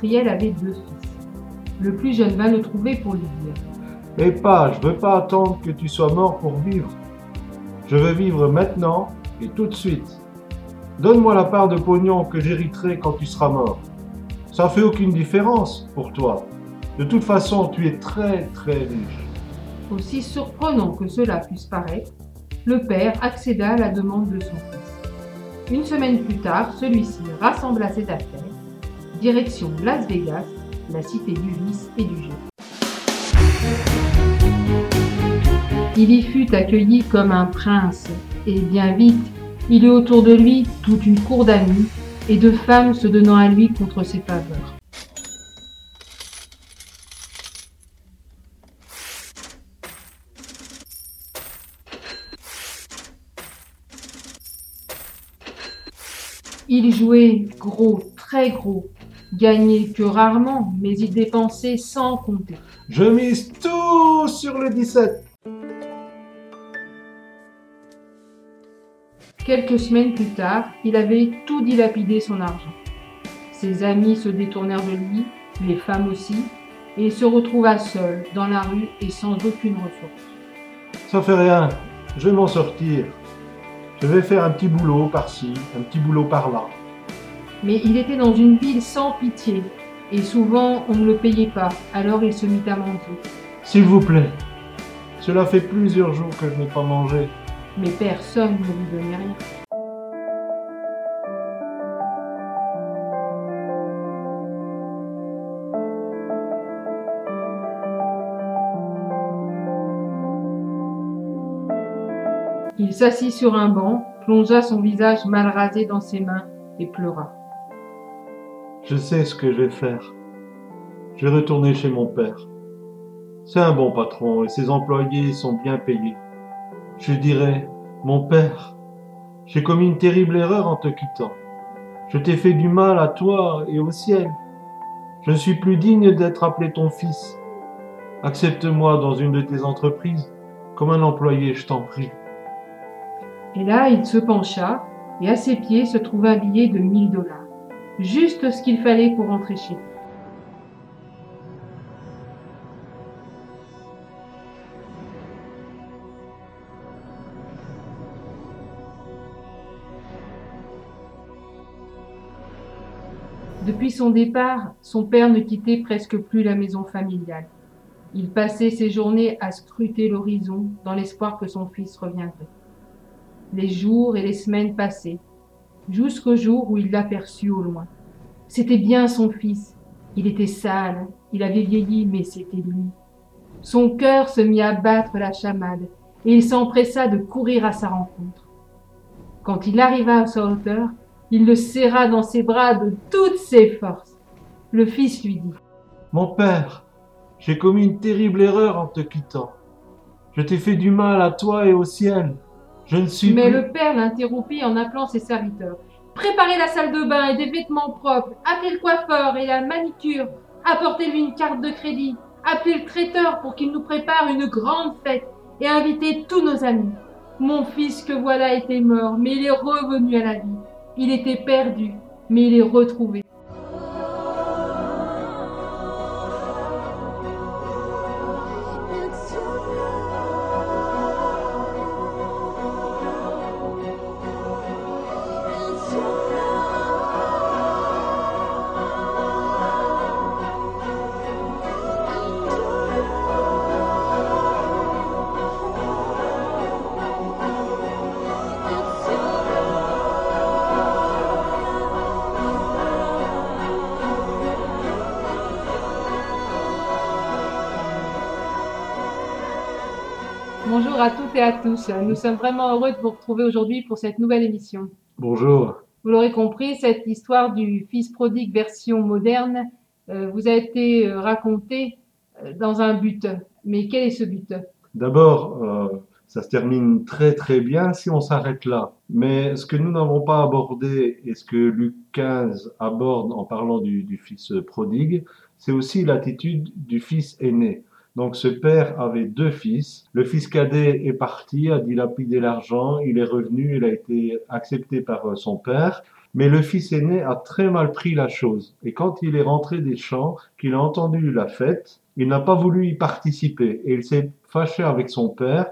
Riche industriel avait deux fils. Le plus jeune vint le trouver pour lui dire Eh pas, je veux pas attendre que tu sois mort pour vivre. Je veux vivre maintenant et tout de suite. Donne-moi la part de pognon que j'hériterai quand tu seras mort. Ça fait aucune différence pour toi. De toute façon, tu es très très riche. Aussi surprenant que cela puisse paraître, le père accéda à la demande de son fils. Une semaine plus tard, celui-ci rassembla ses affaires, direction Las Vegas, la cité du vice et du jeu. Il y fut accueilli comme un prince, et bien vite, il eut autour de lui toute une cour d'amis et de femmes se donnant à lui contre ses faveurs. Il jouait gros, très gros, gagnait que rarement, mais il dépensait sans compter. Je mise tout sur le 17. Quelques semaines plus tard, il avait tout dilapidé son argent. Ses amis se détournèrent de lui, les femmes aussi, et il se retrouva seul dans la rue et sans aucune ressource. Ça fait rien. Je vais m'en sortir. Je vais faire un petit boulot par-ci, un petit boulot par-là. Mais il était dans une ville sans pitié, et souvent on ne le payait pas, alors il se mit à mendier. S'il vous plaît. Cela fait plusieurs jours que je n'ai pas mangé. Mais personne ne lui donnait rien. Il s'assit sur un banc, plongea son visage mal rasé dans ses mains et pleura. Je sais ce que je vais faire. Je vais retourner chez mon père. C'est un bon patron et ses employés sont bien payés. Je dirai, mon père, j'ai commis une terrible erreur en te quittant. Je t'ai fait du mal à toi et au ciel. Je ne suis plus digne d'être appelé ton fils. Accepte-moi dans une de tes entreprises comme un employé, je t'en prie. Et là, il se pencha, et à ses pieds se trouva un billet de 1000 dollars. Juste ce qu'il fallait pour rentrer chez lui. Depuis son départ, son père ne quittait presque plus la maison familiale. Il passait ses journées à scruter l'horizon dans l'espoir que son fils reviendrait. Les jours et les semaines passaient, jusqu'au jour où il l'aperçut au loin. C'était bien son fils. Il était sale, il avait vieilli, mais c'était lui. Son cœur se mit à battre la chamade, et il s'empressa de courir à sa rencontre. Quand il arriva à sa hauteur, il le serra dans ses bras de toutes ses forces. Le fils lui dit Mon père, j'ai commis une terrible erreur en te quittant. Je t'ai fait du mal à toi et au ciel. Je ne suis Mais plus... le père l'interrompit en appelant ses serviteurs. Préparez la salle de bain et des vêtements propres, appelez le coiffeur et la manicure, apportez-lui une carte de crédit, appelez le traiteur pour qu'il nous prépare une grande fête et invitez tous nos amis. Mon fils que voilà était mort, mais il est revenu à la vie. Il était perdu, mais il est retrouvé. Et à tous. Nous sommes vraiment heureux de vous retrouver aujourd'hui pour cette nouvelle émission. Bonjour. Vous l'aurez compris, cette histoire du fils prodigue version moderne euh, vous a été euh, racontée euh, dans un but. Mais quel est ce but? D'abord, euh, ça se termine très très bien si on s'arrête là. Mais ce que nous n'avons pas abordé et ce que Luc 15 aborde en parlant du, du fils prodigue, c'est aussi l'attitude du fils aîné. Donc ce père avait deux fils. Le fils cadet est parti, a dilapidé l'argent, il est revenu, il a été accepté par euh, son père. Mais le fils aîné a très mal pris la chose. Et quand il est rentré des champs, qu'il a entendu la fête, il n'a pas voulu y participer. Et il s'est fâché avec son père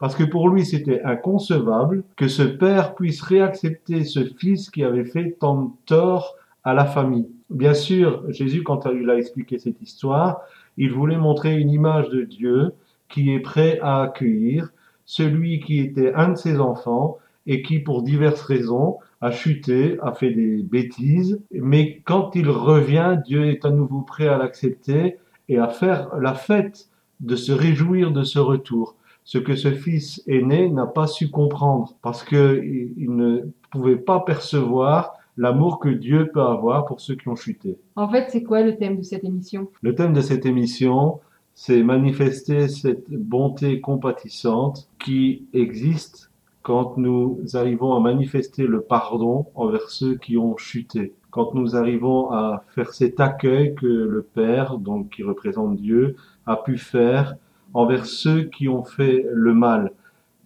parce que pour lui c'était inconcevable que ce père puisse réaccepter ce fils qui avait fait tant de tort à la famille. Bien sûr, Jésus, quand il a expliqué cette histoire, il voulait montrer une image de Dieu qui est prêt à accueillir celui qui était un de ses enfants et qui, pour diverses raisons, a chuté, a fait des bêtises. Mais quand il revient, Dieu est à nouveau prêt à l'accepter et à faire la fête de se réjouir de ce retour. Ce que ce fils aîné n'a pas su comprendre parce que il ne pouvait pas percevoir l'amour que Dieu peut avoir pour ceux qui ont chuté. En fait, c'est quoi le thème de cette émission? Le thème de cette émission, c'est manifester cette bonté compatissante qui existe quand nous arrivons à manifester le pardon envers ceux qui ont chuté. Quand nous arrivons à faire cet accueil que le Père, donc qui représente Dieu, a pu faire envers ceux qui ont fait le mal,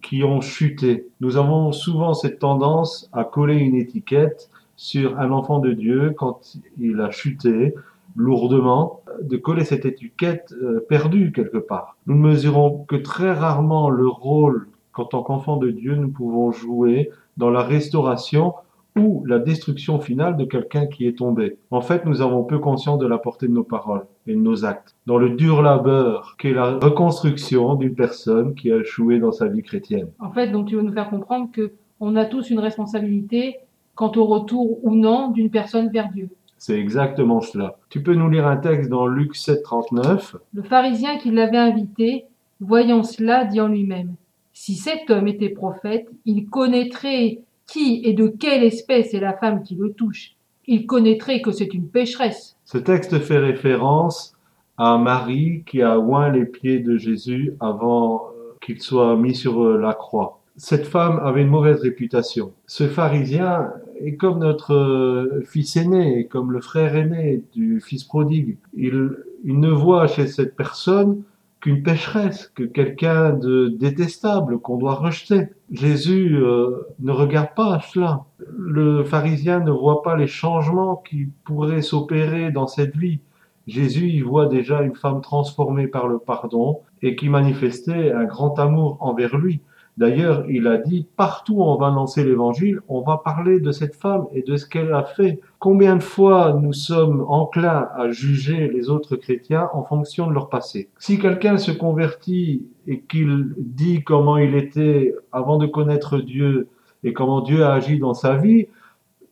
qui ont chuté. Nous avons souvent cette tendance à coller une étiquette sur un enfant de Dieu quand il a chuté lourdement, de coller cette étiquette euh, perdue quelque part. Nous ne mesurons que très rarement le rôle qu'en tant qu'enfant de Dieu nous pouvons jouer dans la restauration ou la destruction finale de quelqu'un qui est tombé. En fait, nous avons peu conscience de la portée de nos paroles et de nos actes. Dans le dur labeur qu'est la reconstruction d'une personne qui a échoué dans sa vie chrétienne. En fait, donc tu veux nous faire comprendre que on a tous une responsabilité quant au retour ou non d'une personne vers Dieu. C'est exactement cela. Tu peux nous lire un texte dans Luc 7, 39. Le pharisien qui l'avait invité, voyant cela, dit en lui-même Si cet homme était prophète, il connaîtrait qui et de quelle espèce est la femme qui le touche. Il connaîtrait que c'est une pécheresse. Ce texte fait référence à Marie qui a oint les pieds de Jésus avant euh, qu'il soit mis sur euh, la croix. Cette femme avait une mauvaise réputation. Ce pharisien est comme notre euh, fils aîné, comme le frère aîné du fils prodigue. Il, il ne voit chez cette personne qu'une pécheresse, que quelqu'un de détestable qu'on doit rejeter. Jésus euh, ne regarde pas cela. Le pharisien ne voit pas les changements qui pourraient s'opérer dans cette vie. Jésus y voit déjà une femme transformée par le pardon et qui manifestait un grand amour envers lui. D'ailleurs, il a dit, partout où on va lancer l'évangile, on va parler de cette femme et de ce qu'elle a fait. Combien de fois nous sommes enclins à juger les autres chrétiens en fonction de leur passé? Si quelqu'un se convertit et qu'il dit comment il était avant de connaître Dieu et comment Dieu a agi dans sa vie,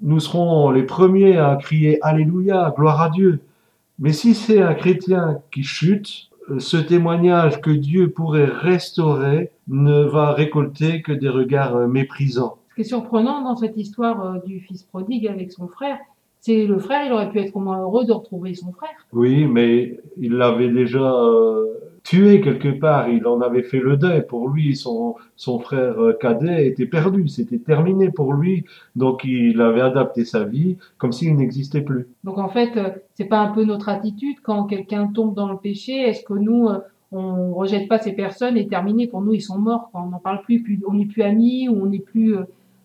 nous serons les premiers à crier Alléluia, gloire à Dieu. Mais si c'est un chrétien qui chute, ce témoignage que Dieu pourrait restaurer ne va récolter que des regards euh, méprisants. Ce qui est surprenant dans cette histoire euh, du fils prodigue avec son frère, c'est le frère, il aurait pu être au moins heureux de retrouver son frère. Oui, mais il l'avait déjà euh, tué quelque part, il en avait fait le deuil. Pour lui, son, son frère euh, cadet était perdu, c'était terminé pour lui, donc il avait adapté sa vie comme s'il n'existait plus. Donc en fait, euh, c'est pas un peu notre attitude. Quand quelqu'un tombe dans le péché Est-ce que nous, euh, on rejette pas ces personnes et terminé? Pour nous, ils sont morts, on n'en parle plus, plus on n'est plus amis ou on n'est plus,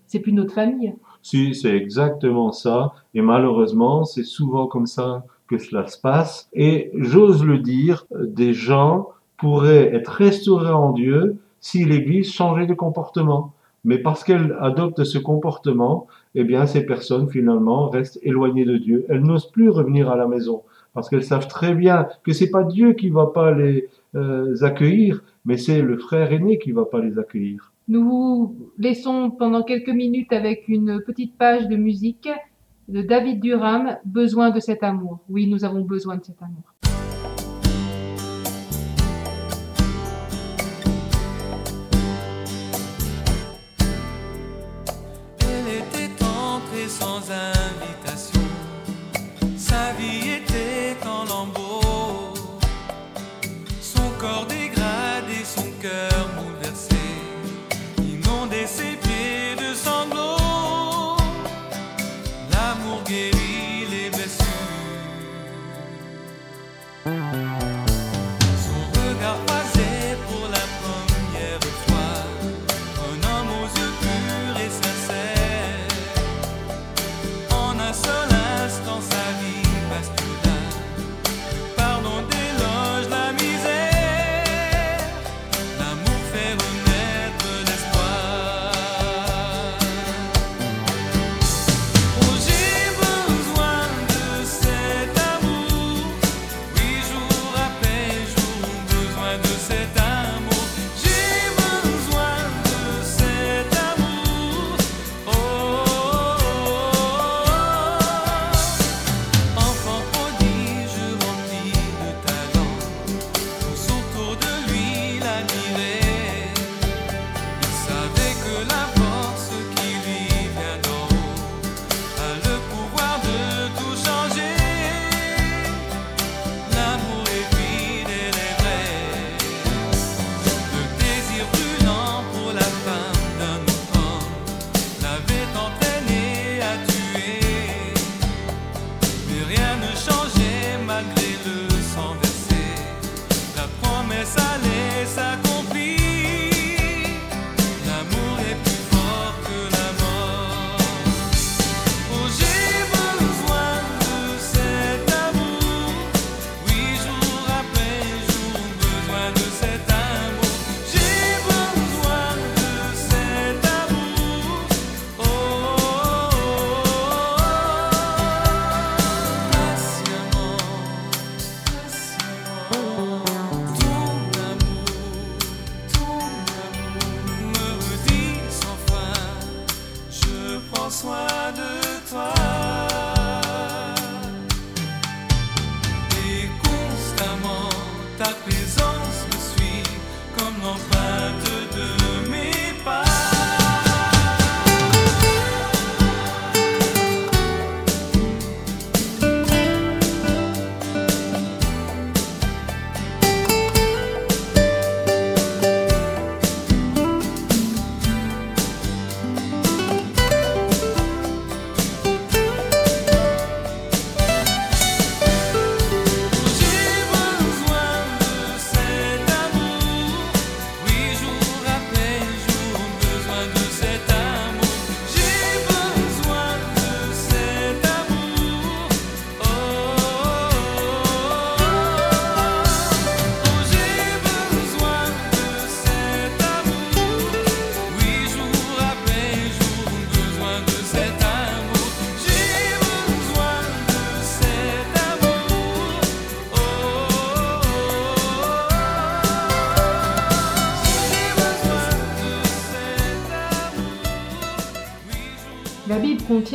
c'est plus notre famille. Si, c'est exactement ça, et malheureusement, c'est souvent comme ça que cela se passe. Et j'ose le dire, des gens pourraient être restaurés en Dieu si l'Église changeait de comportement. Mais parce qu'elle adopte ce comportement, eh bien, ces personnes, finalement, restent éloignées de Dieu. Elles n'osent plus revenir à la maison. Parce qu'elles savent très bien que c'est pas Dieu qui va pas les euh, accueillir, mais c'est le frère aîné qui va pas les accueillir. Nous vous laissons pendant quelques minutes avec une petite page de musique de David Durham, Besoin de cet amour. Oui, nous avons besoin de cet amour. Elle était entrée sans.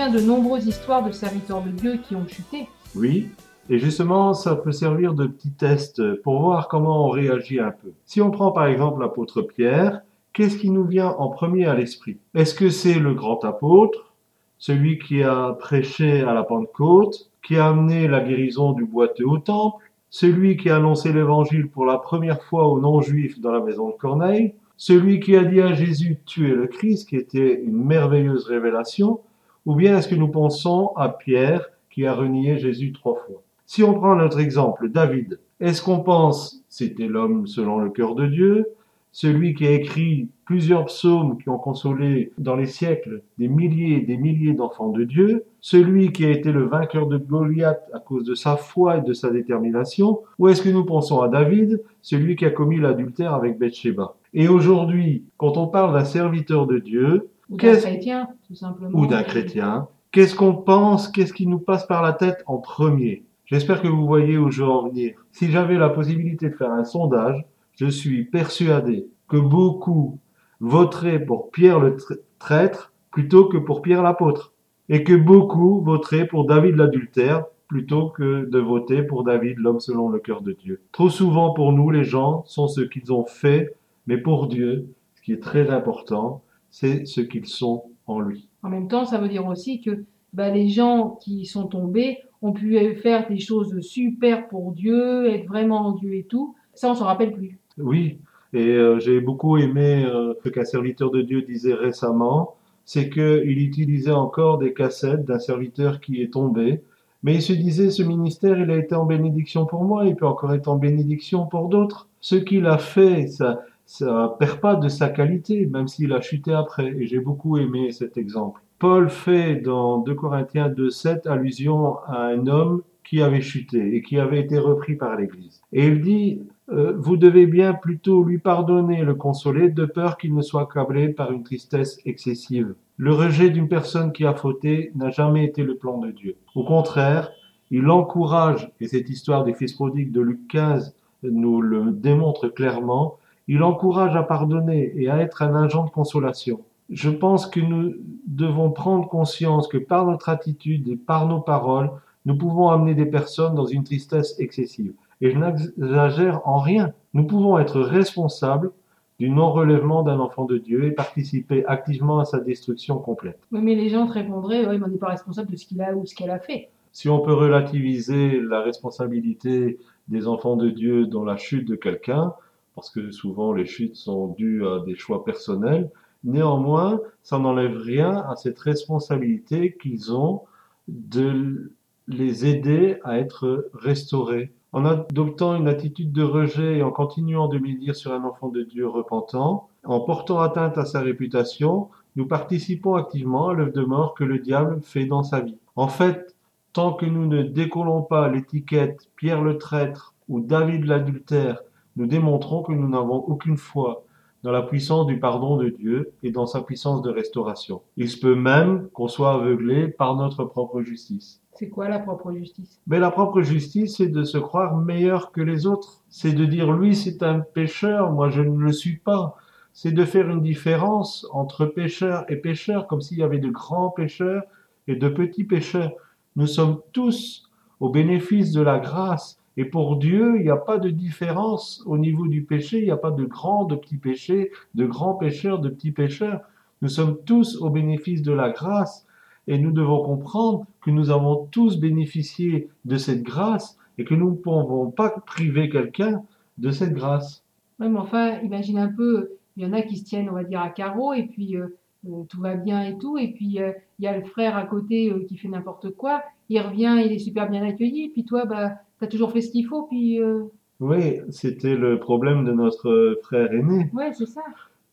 De nombreuses histoires de serviteurs de Dieu qui ont chuté. Oui, et justement, ça peut servir de petit test pour voir comment on réagit un peu. Si on prend par exemple l'apôtre Pierre, qu'est-ce qui nous vient en premier à l'esprit? Est-ce que c'est le grand apôtre, celui qui a prêché à la Pentecôte, qui a amené la guérison du boiteux au temple, celui qui a annoncé l'évangile pour la première fois aux non-juifs dans la maison de Corneille, celui qui a dit à Jésus tu es le Christ, qui était une merveilleuse révélation, ou bien est-ce que nous pensons à Pierre qui a renié Jésus trois fois? Si on prend notre exemple, David, est-ce qu'on pense c'était l'homme selon le cœur de Dieu, celui qui a écrit plusieurs psaumes qui ont consolé dans les siècles des milliers et des milliers d'enfants de Dieu, celui qui a été le vainqueur de Goliath à cause de sa foi et de sa détermination, ou est-ce que nous pensons à David, celui qui a commis l'adultère avec Bathsheba? Et aujourd'hui, quand on parle d'un serviteur de Dieu, Ou d'un chrétien, tout simplement. ou d'un chrétien, qu'est-ce qu'on pense, qu'est-ce qui nous passe par la tête en premier? J'espère que vous voyez où je veux en venir. Si j'avais la possibilité de faire un sondage, je suis persuadé que beaucoup voteraient pour Pierre le tra- traître plutôt que pour Pierre l'apôtre. Et que beaucoup voteraient pour David l'adultère plutôt que de voter pour David l'homme selon le cœur de Dieu. Trop souvent pour nous, les gens sont ce qu'ils ont fait, mais pour Dieu, ce qui est très important, c'est ce qu'ils sont en lui. En même temps, ça veut dire aussi qu'il bah, les gens qui sont tombés ont pu faire des choses super pour Dieu, être vraiment en Dieu et tout. Ça, on s'en rappelle plus. Oui, et euh, j'ai beaucoup aimé euh, ce qu'un serviteur de Dieu disait récemment, c'est qu'il utilisait encore des cassettes d'un serviteur qui est tombé, mais il se disait, ce ministère, il a été en bénédiction pour moi, il peut encore être en bénédiction pour d'autres. Ce qu'il a fait, ça, ça perd pas de sa qualité, même s'il a chuté après. Et j'ai beaucoup aimé cet exemple. Paul fait dans 2 Corinthiens 2.7 allusion à un homme qui avait chuté et qui avait été repris par l'Église. Et il dit, euh, vous devez bien plutôt lui pardonner, le consoler, de peur qu'il ne soit accablé par une tristesse excessive. Le rejet d'une personne qui a fauté n'a jamais été le plan de Dieu. Au contraire, il encourage, et cette histoire des fils prodigues de Luc 15 nous le démontre clairement, il encourage à pardonner et à être un agent de consolation. Je pense que nous devons prendre conscience que par notre attitude et par nos paroles, nous pouvons amener des personnes dans une tristesse excessive. Et je n'exagère en rien. Nous pouvons être responsables du non-relèvement d'un enfant de Dieu et participer activement à sa destruction complète. Oui, mais les gens te répondraient, ouais, mais on n'est pas responsable de ce qu'il a ou ce qu'elle a fait. Si on peut relativiser la responsabilité des enfants de Dieu dans la chute de quelqu'un, parce que souvent les chutes sont dues à des choix personnels, néanmoins, ça n'enlève rien à cette responsabilité qu'ils ont de les aider à être restaurés. En adoptant une attitude de rejet et en continuant de médire sur un enfant de Dieu repentant, en portant atteinte à sa réputation, nous participons activement à l'œuvre de mort que le diable fait dans sa vie. En fait, tant que nous ne décollons pas l'étiquette Pierre le traître ou David l'adultère, nous démontrons que nous n'avons aucune foi dans la puissance du pardon de Dieu et dans sa puissance de restauration. Il se peut même qu'on soit aveuglé par notre propre justice. C'est quoi la propre justice? Mais la propre justice, c'est de se croire meilleur que les autres. C'est de dire, lui, c'est un pécheur, moi, je ne le suis pas. C'est de faire une différence entre pécheur et pécheur, comme s'il y avait de grands pécheurs et de petits pécheurs. Nous sommes tous au bénéfice de la grâce. Et pour Dieu, il n'y a pas de différence. Au niveau du péché, il n'y a pas de grands, de petits péchés, de grands pécheurs, de petits pécheurs. Nous sommes tous au bénéfice de la grâce. Et nous devons comprendre que nous avons tous bénéficié de cette grâce et que nous ne pouvons pas priver quelqu'un de cette grâce. Oui, mais enfin, imagine un peu, il y en a qui se tiennent, on va dire, à carreau, et puis euh, euh, tout va bien et tout, et puis euh, il y a le frère à côté qui fait n'importe quoi, il revient, il est super bien accueilli, puis toi, bah, t'as toujours fait ce qu'il faut, puis... euh, Oui, c'était le problème de notre frère aîné. ouais, c'est ça.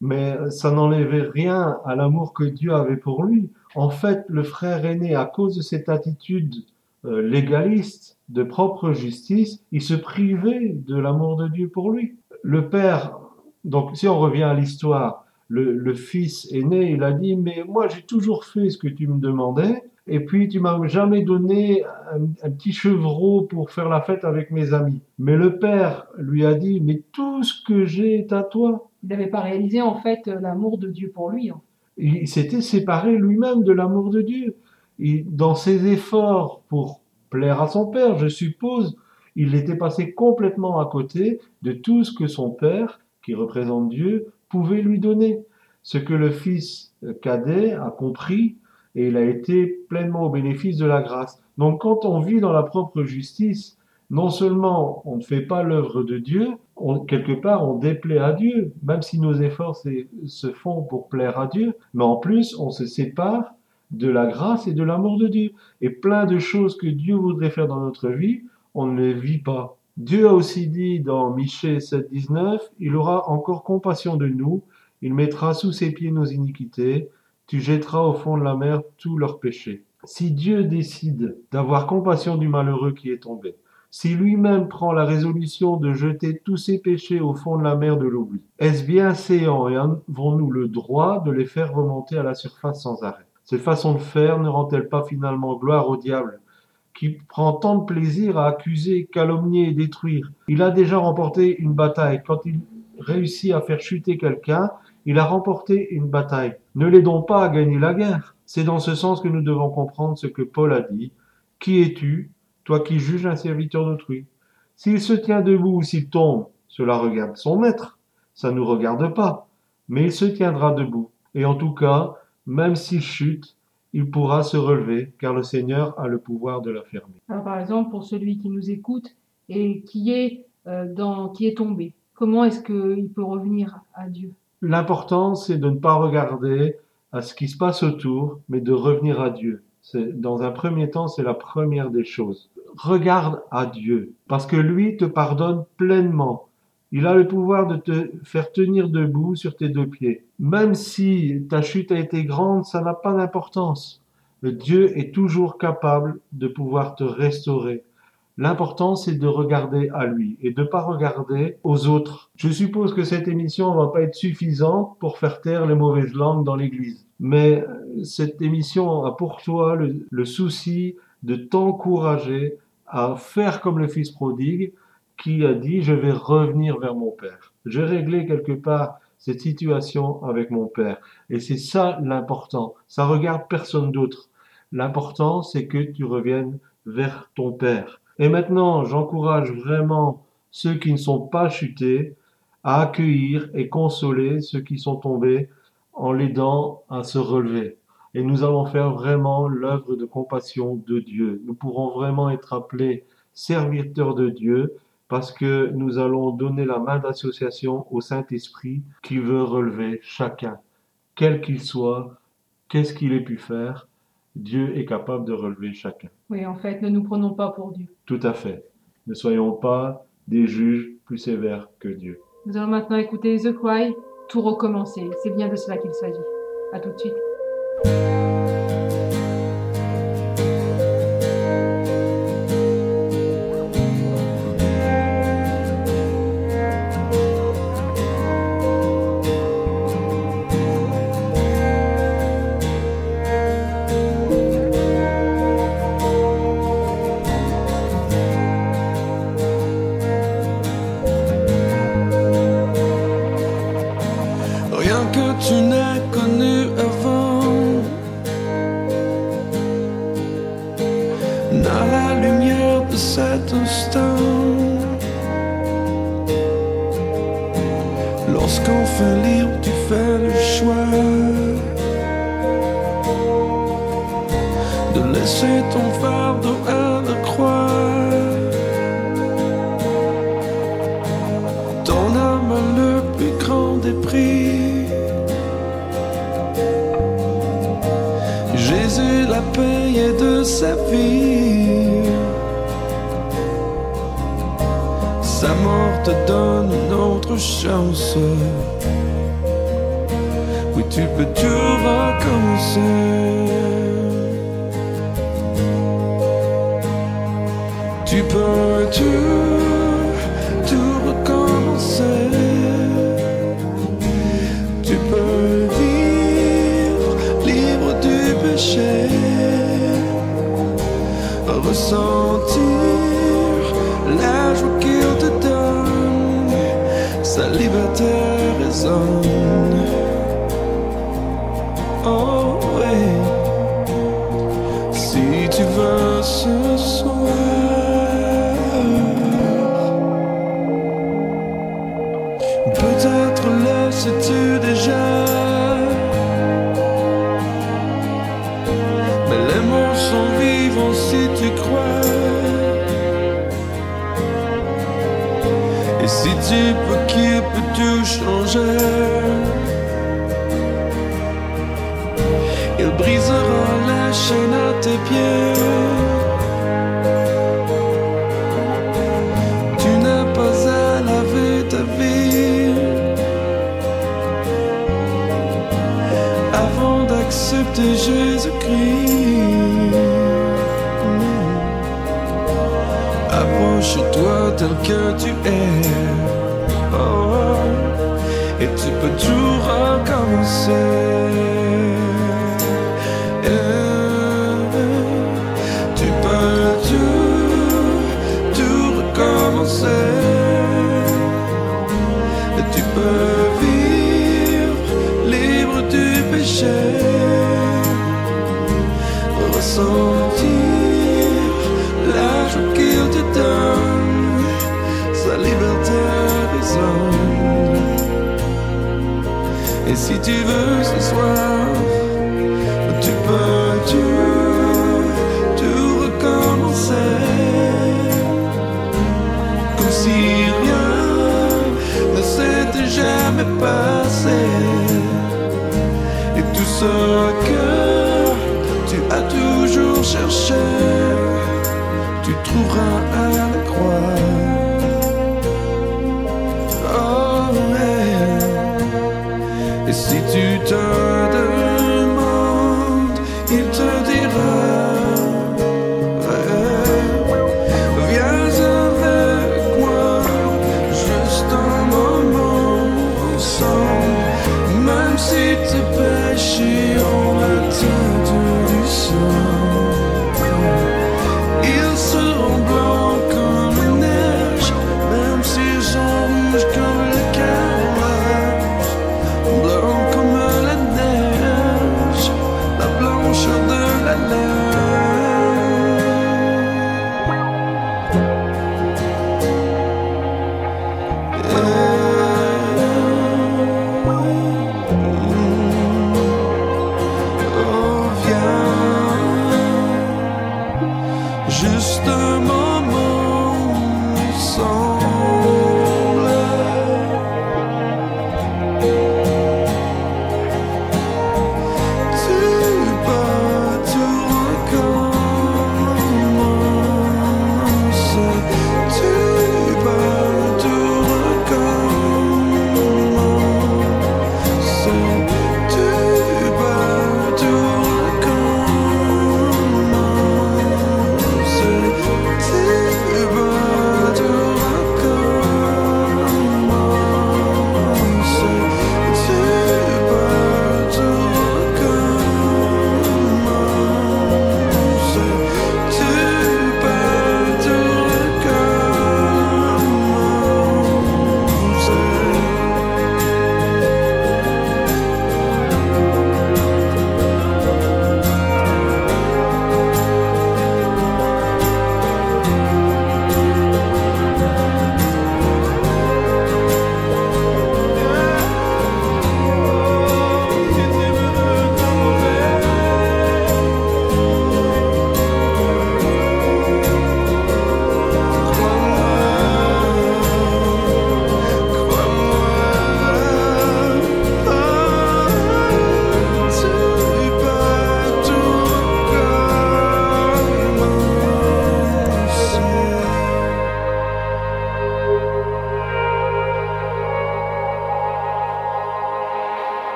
Mais ça n'enlevait rien à l'amour que Dieu avait pour lui. En fait, le frère aîné, à cause de cette attitude euh, légaliste de propre justice, il se privait de l'amour de Dieu pour lui. Le père, donc si on revient à l'histoire, le, le fils aîné, il a dit, mais moi j'ai toujours fait ce que tu me demandais, et puis tu m'as jamais donné un, un petit chevreau pour faire la fête avec mes amis. Mais le père lui a dit, mais tout ce que j'ai est à toi. Il n'avait pas réalisé, en fait, euh, l'amour de Dieu pour lui. hein. il s'était séparé lui-même de l'amour de Dieu. Et dans ses efforts pour plaire à son père, je suppose, il était passé complètement à côté de tout ce que son père, qui représente Dieu, pouvait lui donner. Ce que le fils cadet a compris et il a été pleinement au bénéfice de la grâce. Donc quand on vit dans la propre justice, non seulement on ne fait pas l'œuvre de Dieu, on- quelque part on déplaît à Dieu, même si nos efforts se font pour plaire à Dieu, mais en plus on se sépare de la grâce et de l'amour de Dieu. Et plein de choses que Dieu voudrait faire dans notre vie, on ne les vit pas. Dieu a aussi dit dans Michée 7,19, il aura encore compassion de nous, il mettra sous ses pieds nos iniquités, tu jetteras au fond de la mer tous leurs péchés. Si Dieu décide d'avoir compassion du malheureux qui est tombé, si lui-même prend la résolution de jeter tous ses péchés au fond de la mer de l'oubli, est-ce bien séant et avons-nous le droit de les faire remonter à la surface sans arrêt? Cette façon de faire ne rend-elle pas finalement gloire au diable qui prend tant de plaisir à accuser, calomnier et détruire? Il a déjà remporté une bataille. Quand il réussit à faire chuter quelqu'un, il a remporté une bataille. Ne l'aidons pas à gagner la guerre. C'est dans ce sens que nous devons comprendre ce que Paul a dit. Qui es-tu, toi qui juges un serviteur d'autrui? S'il se tient debout ou s'il tombe, cela regarde son maître. Ça ne nous regarde pas. Mais il se tiendra debout. Et en tout cas, même s'il chute, il pourra se relever, car le Seigneur a le pouvoir de l'affermir. Alors par exemple, pour celui qui nous écoute et qui est, euh, qui est tombé, comment est-ce qu'il peut revenir à Dieu? L'important, c'est de ne pas regarder à ce qui se passe autour, mais de revenir à Dieu. Dans un premier temps, c'est la première des choses. Regarde à Dieu, parce que lui te pardonne pleinement. Il a le pouvoir de te faire tenir debout sur tes deux pieds. Même si ta chute a été grande, ça n'a pas d'importance. Dieu est toujours capable de pouvoir te restaurer. L'important, c'est de regarder à lui et de pas regarder aux autres. Je suppose que cette émission va pas être suffisante pour faire taire les mauvaises langues dans l'église. Mais euh, cette émission a pour toi le, le souci de t'encourager à faire comme le fils prodigue qui a dit je vais revenir vers mon père. Je vais régler quelque part cette situation avec mon père. Et c'est ça l'important. Ça regarde personne d'autre. L'important, c'est que tu reviennes vers ton père. Et maintenant, j'encourage vraiment ceux qui ne sont pas chutés à accueillir et consoler ceux qui sont tombés en l'aidant à se relever. Et nous allons faire vraiment l'œuvre de compassion de Dieu. Nous pourrons vraiment être appelés serviteurs de Dieu parce que nous allons donner la main d'association au Saint-Esprit qui veut relever chacun, quel qu'il soit, qu'est-ce qu'il ait pu faire. Dieu est capable de relever chacun. Oui, en fait, ne nous prenons pas pour Dieu. Tout à fait. Ne soyons pas des juges plus sévères que Dieu. Nous allons maintenant écouter The Cry, tout recommencer. C'est bien de cela qu'il s'agit. À tout de suite. Avant d'accepter Jésus-Christ. Approche-toi tel que tu es. Oh, et tu peux tout recommencer. sentir l'argent qu'il te donne, sa liberté résonne. Et si tu veux ce soir, tu peux tout, recommencer. Comme si rien ne s'était jamais passé. Et tout ce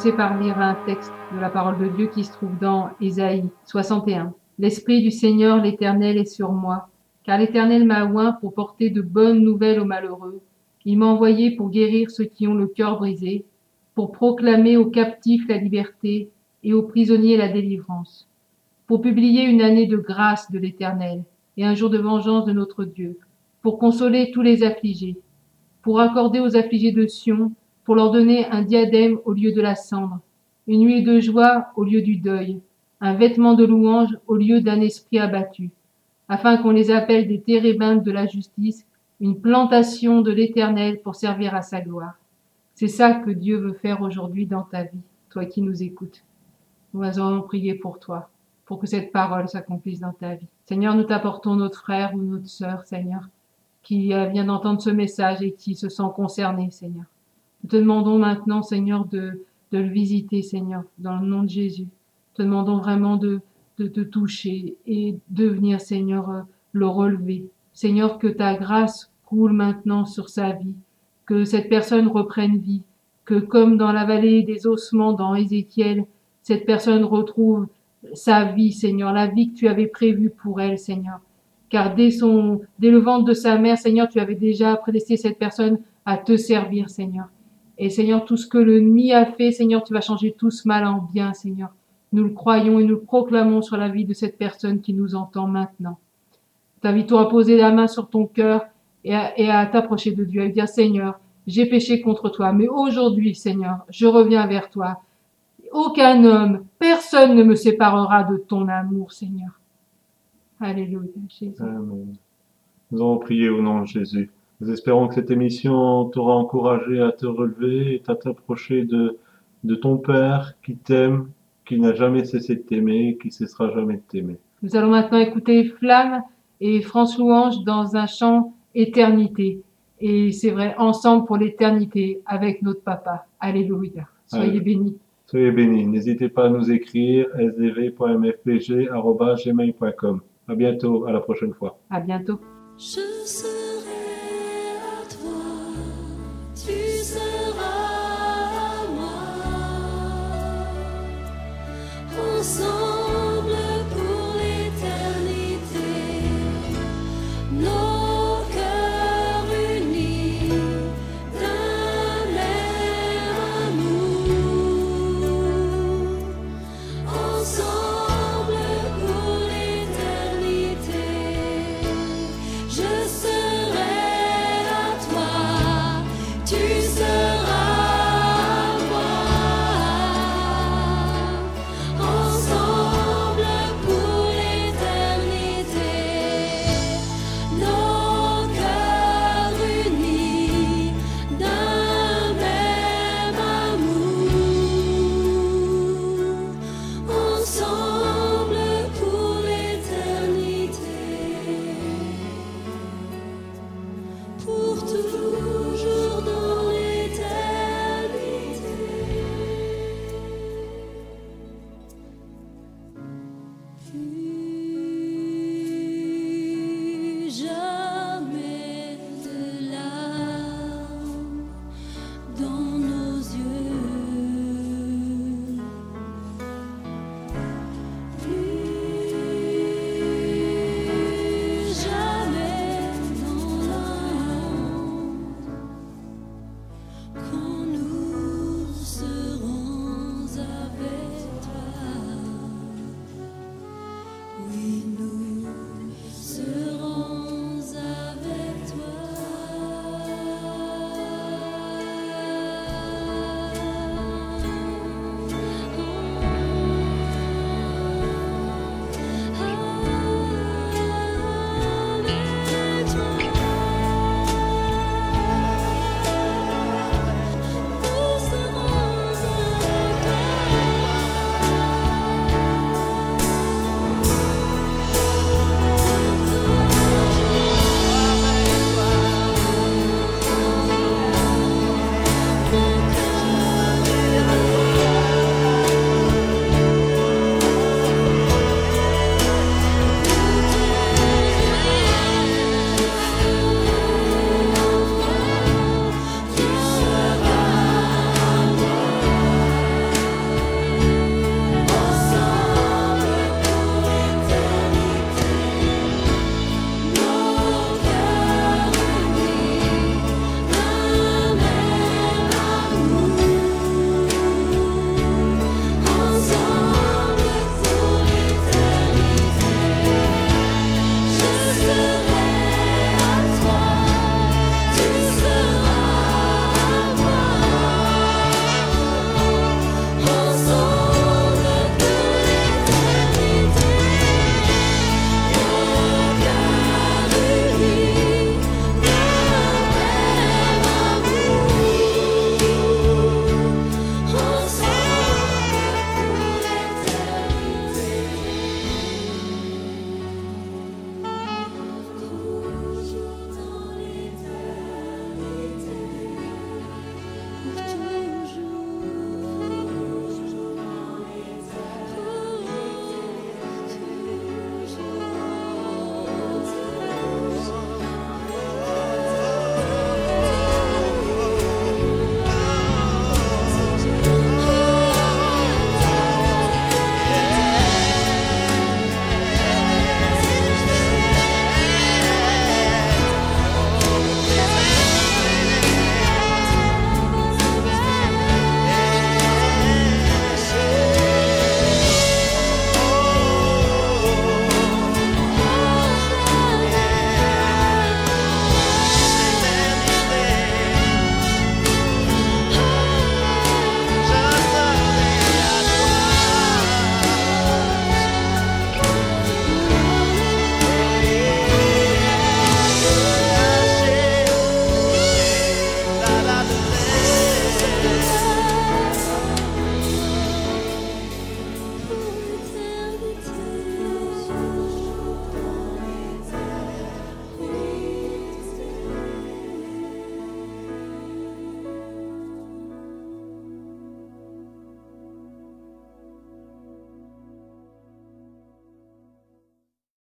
commencer par lire un texte de la parole de Dieu qui se trouve dans Ésaïe 61. L'Esprit du Seigneur l'Éternel est sur moi, car l'Éternel m'a oint pour porter de bonnes nouvelles aux malheureux. Il m'a envoyé pour guérir ceux qui ont le cœur brisé, pour proclamer aux captifs la liberté et aux prisonniers la délivrance, pour publier une année de grâce de l'Éternel et un jour de vengeance de notre Dieu, pour consoler tous les affligés, pour accorder aux affligés de Sion, pour leur donner un diadème au lieu de la cendre, une huile de joie au lieu du deuil, un vêtement de louange au lieu d'un esprit abattu, afin qu'on les appelle des térébintes de la justice, une plantation de l'Éternel pour servir à sa gloire. C'est ça que Dieu veut faire aujourd'hui dans ta vie, toi qui nous écoutes. Nous allons prier pour toi, pour que cette parole s'accomplisse dans ta vie. Seigneur, nous t'apportons notre frère ou notre sœur, Seigneur, qui euh, vient d'entendre ce message et qui se sent concerné, Seigneur. Te demandons maintenant, Seigneur, de, le visiter, Seigneur, dans le nom de Jésus. Te demandons vraiment de, de te toucher et de venir, Seigneur, euh, le relever. Seigneur, que ta grâce coule maintenant sur sa vie, que cette personne reprenne vie, que comme dans la vallée des ossements dans Ézéchiel, cette personne retrouve sa vie, Seigneur, la vie que tu avais prévue pour elle, Seigneur. Car dès son, dès le ventre de sa mère, Seigneur, tu avais déjà prédestiné cette personne à te servir, Seigneur. Et Seigneur, tout ce que l'ennemi a fait, Seigneur, tu vas changer tout ce mal en bien, Seigneur. Nous le croyons et nous le proclamons sur la vie de cette personne qui nous entend maintenant. T'invitons à poser la main sur ton cœur et à, t'approcher de Dieu et dire, Seigneur, j'ai péché contre toi, mais aujourd'hui, Seigneur, je reviens vers toi. Aucun homme, personne ne me séparera de ton amour, Seigneur. Alléluia, Jésus. Nous allons prier au nom de Jésus. Nous espérons que cette émission t'aura encouragé à te relever et à t'approcher de, de ton Père qui t'aime, qui n'a jamais cessé de t'aimer, qui cessera jamais de t'aimer. Nous allons maintenant écouter Flamme et France Louange dans un chant Éternité. Et c'est vrai, ensemble pour l'éternité avec notre papa. Alléluia. Soyez Alléluia. bénis. Soyez bénis. N'hésitez pas à nous écrire sdv.mfpg.gmail.com. À bientôt, à la prochaine fois. À bientôt. Je serai Ensemble